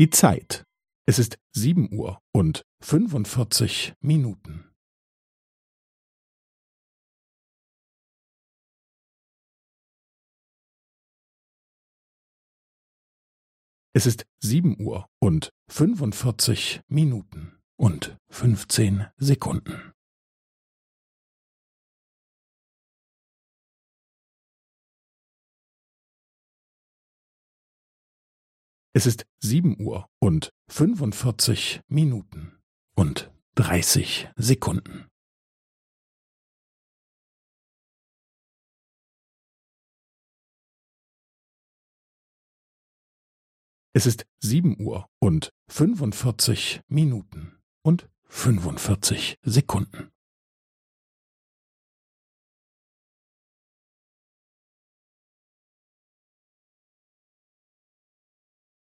Die Zeit. Es ist sieben Uhr und fünfundvierzig Minuten. Es ist sieben Uhr und fünfundvierzig Minuten und fünfzehn Sekunden. Es ist sieben Uhr und fünfundvierzig Minuten und dreißig Sekunden. Es ist sieben Uhr und fünfundvierzig Minuten und fünfundvierzig Sekunden.